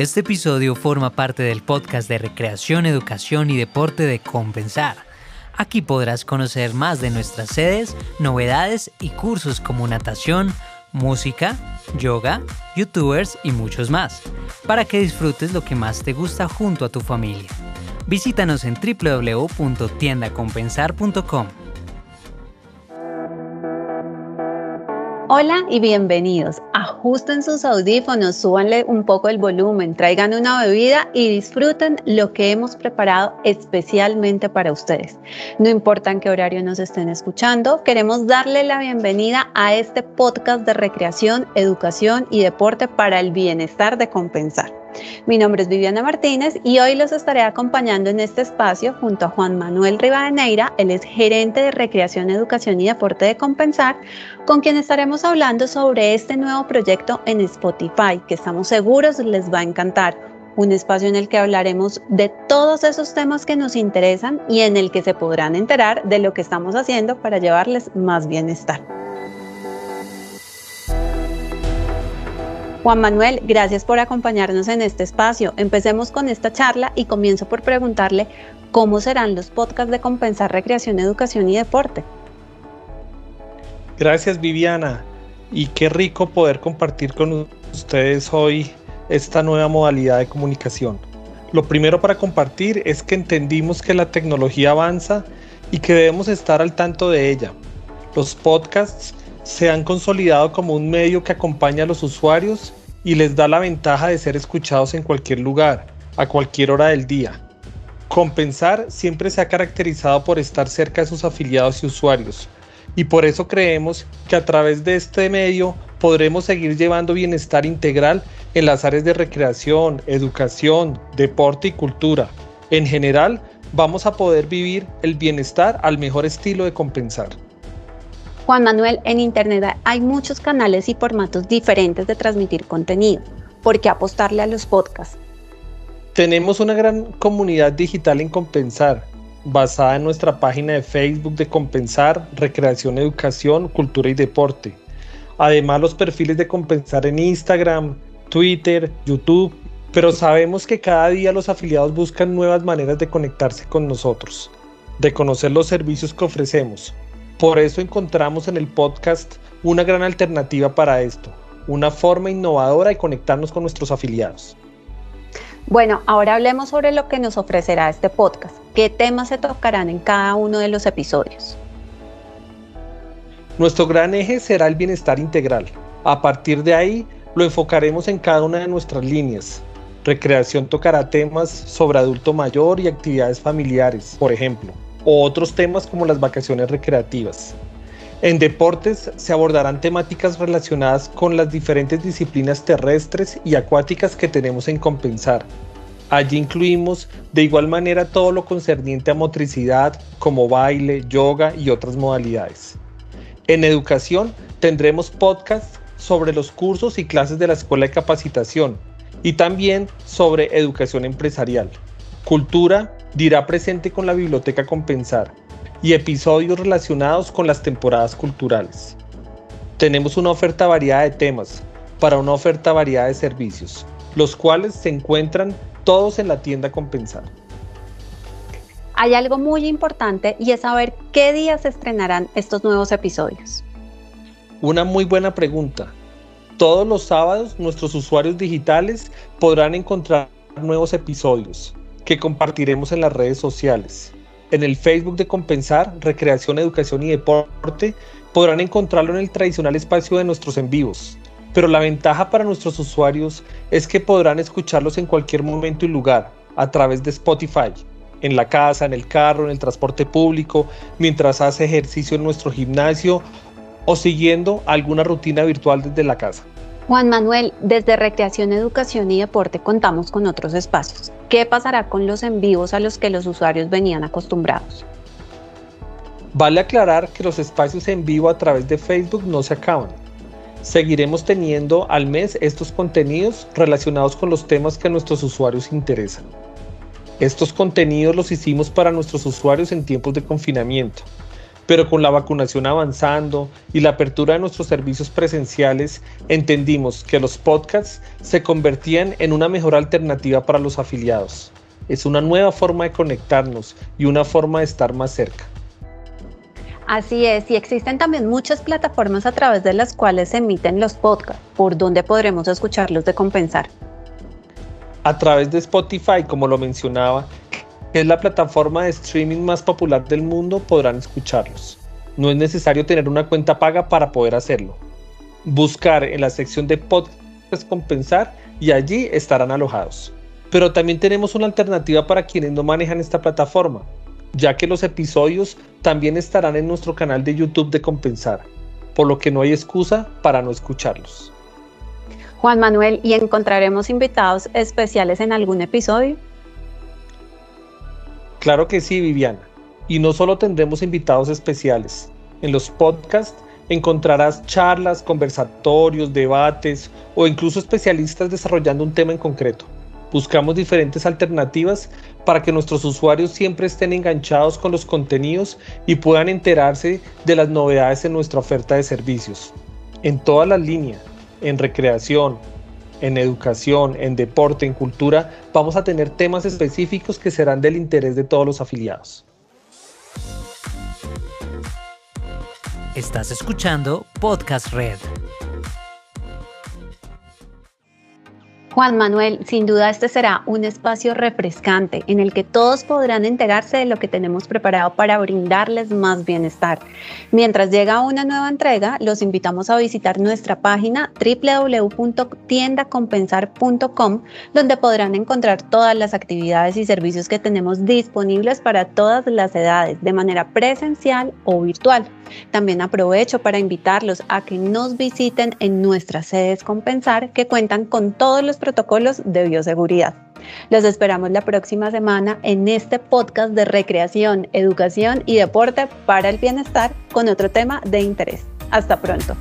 Este episodio forma parte del podcast de recreación, educación y deporte de Compensar. Aquí podrás conocer más de nuestras sedes, novedades y cursos como natación, música, yoga, youtubers y muchos más, para que disfrutes lo que más te gusta junto a tu familia. Visítanos en www.tiendacompensar.com. Hola y bienvenidos. Ajusten sus audífonos, súbanle un poco el volumen, traigan una bebida y disfruten lo que hemos preparado especialmente para ustedes. No importa en qué horario nos estén escuchando, queremos darle la bienvenida a este podcast de recreación, educación y deporte para el bienestar de compensar. Mi nombre es Viviana Martínez y hoy los estaré acompañando en este espacio junto a Juan Manuel Rivadeneira, él es gerente de Recreación, Educación y Deporte de Compensar, con quien estaremos hablando sobre este nuevo proyecto en Spotify, que estamos seguros les va a encantar. Un espacio en el que hablaremos de todos esos temas que nos interesan y en el que se podrán enterar de lo que estamos haciendo para llevarles más bienestar. Juan Manuel, gracias por acompañarnos en este espacio. Empecemos con esta charla y comienzo por preguntarle cómo serán los podcasts de Compensar Recreación, Educación y Deporte. Gracias Viviana y qué rico poder compartir con ustedes hoy esta nueva modalidad de comunicación. Lo primero para compartir es que entendimos que la tecnología avanza y que debemos estar al tanto de ella. Los podcasts se han consolidado como un medio que acompaña a los usuarios y les da la ventaja de ser escuchados en cualquier lugar, a cualquier hora del día. Compensar siempre se ha caracterizado por estar cerca de sus afiliados y usuarios, y por eso creemos que a través de este medio podremos seguir llevando bienestar integral en las áreas de recreación, educación, deporte y cultura. En general, vamos a poder vivir el bienestar al mejor estilo de compensar. Juan Manuel, en Internet hay muchos canales y formatos diferentes de transmitir contenido. ¿Por qué apostarle a los podcasts? Tenemos una gran comunidad digital en Compensar, basada en nuestra página de Facebook de Compensar, Recreación, Educación, Cultura y Deporte. Además los perfiles de Compensar en Instagram, Twitter, YouTube, pero sabemos que cada día los afiliados buscan nuevas maneras de conectarse con nosotros, de conocer los servicios que ofrecemos, por eso encontramos en el podcast una gran alternativa para esto, una forma innovadora de conectarnos con nuestros afiliados. Bueno, ahora hablemos sobre lo que nos ofrecerá este podcast. ¿Qué temas se tocarán en cada uno de los episodios? Nuestro gran eje será el bienestar integral. A partir de ahí, lo enfocaremos en cada una de nuestras líneas. Recreación tocará temas sobre adulto mayor y actividades familiares, por ejemplo o otros temas como las vacaciones recreativas. En deportes se abordarán temáticas relacionadas con las diferentes disciplinas terrestres y acuáticas que tenemos en compensar. Allí incluimos de igual manera todo lo concerniente a motricidad como baile, yoga y otras modalidades. En educación tendremos podcasts sobre los cursos y clases de la Escuela de Capacitación y también sobre educación empresarial. Cultura dirá presente con la Biblioteca Compensar y episodios relacionados con las temporadas culturales. Tenemos una oferta variada de temas para una oferta variada de servicios, los cuales se encuentran todos en la tienda Compensar. Hay algo muy importante y es saber qué días se estrenarán estos nuevos episodios. Una muy buena pregunta. Todos los sábados nuestros usuarios digitales podrán encontrar nuevos episodios que compartiremos en las redes sociales. En el Facebook de Compensar, Recreación, Educación y Deporte podrán encontrarlo en el tradicional espacio de nuestros en vivos. Pero la ventaja para nuestros usuarios es que podrán escucharlos en cualquier momento y lugar a través de Spotify, en la casa, en el carro, en el transporte público, mientras hace ejercicio en nuestro gimnasio o siguiendo alguna rutina virtual desde la casa. Juan Manuel, desde Recreación, Educación y Deporte contamos con otros espacios. ¿Qué pasará con los en vivos a los que los usuarios venían acostumbrados? Vale aclarar que los espacios en vivo a través de Facebook no se acaban. Seguiremos teniendo al mes estos contenidos relacionados con los temas que a nuestros usuarios interesan. Estos contenidos los hicimos para nuestros usuarios en tiempos de confinamiento, pero con la vacunación avanzando y la apertura de nuestros servicios presenciales, entendimos que los podcasts se convertían en una mejor alternativa para los afiliados. Es una nueva forma de conectarnos y una forma de estar más cerca. Así es, y existen también muchas plataformas a través de las cuales se emiten los podcasts, por donde podremos escucharlos de compensar. A través de Spotify, como lo mencionaba, que es la plataforma de streaming más popular del mundo, podrán escucharlos. No es necesario tener una cuenta paga para poder hacerlo. Buscar en la sección de podcast compensar y allí estarán alojados. Pero también tenemos una alternativa para quienes no manejan esta plataforma, ya que los episodios también estarán en nuestro canal de YouTube de compensar, por lo que no hay excusa para no escucharlos. Juan Manuel, ¿y encontraremos invitados especiales en algún episodio? Claro que sí, Viviana. Y no solo tendremos invitados especiales. En los podcasts encontrarás charlas, conversatorios, debates o incluso especialistas desarrollando un tema en concreto. Buscamos diferentes alternativas para que nuestros usuarios siempre estén enganchados con los contenidos y puedan enterarse de las novedades en nuestra oferta de servicios. En todas las líneas, en recreación, en educación, en deporte, en cultura, vamos a tener temas específicos que serán del interés de todos los afiliados. Estás escuchando Podcast Red. Juan Manuel, sin duda este será un espacio refrescante en el que todos podrán enterarse de lo que tenemos preparado para brindarles más bienestar. Mientras llega una nueva entrega, los invitamos a visitar nuestra página www.tiendacompensar.com, donde podrán encontrar todas las actividades y servicios que tenemos disponibles para todas las edades, de manera presencial o virtual. También aprovecho para invitarlos a que nos visiten en nuestras sedes Compensar, que cuentan con todos los protocolos de bioseguridad. Los esperamos la próxima semana en este podcast de recreación, educación y deporte para el bienestar con otro tema de interés. Hasta pronto.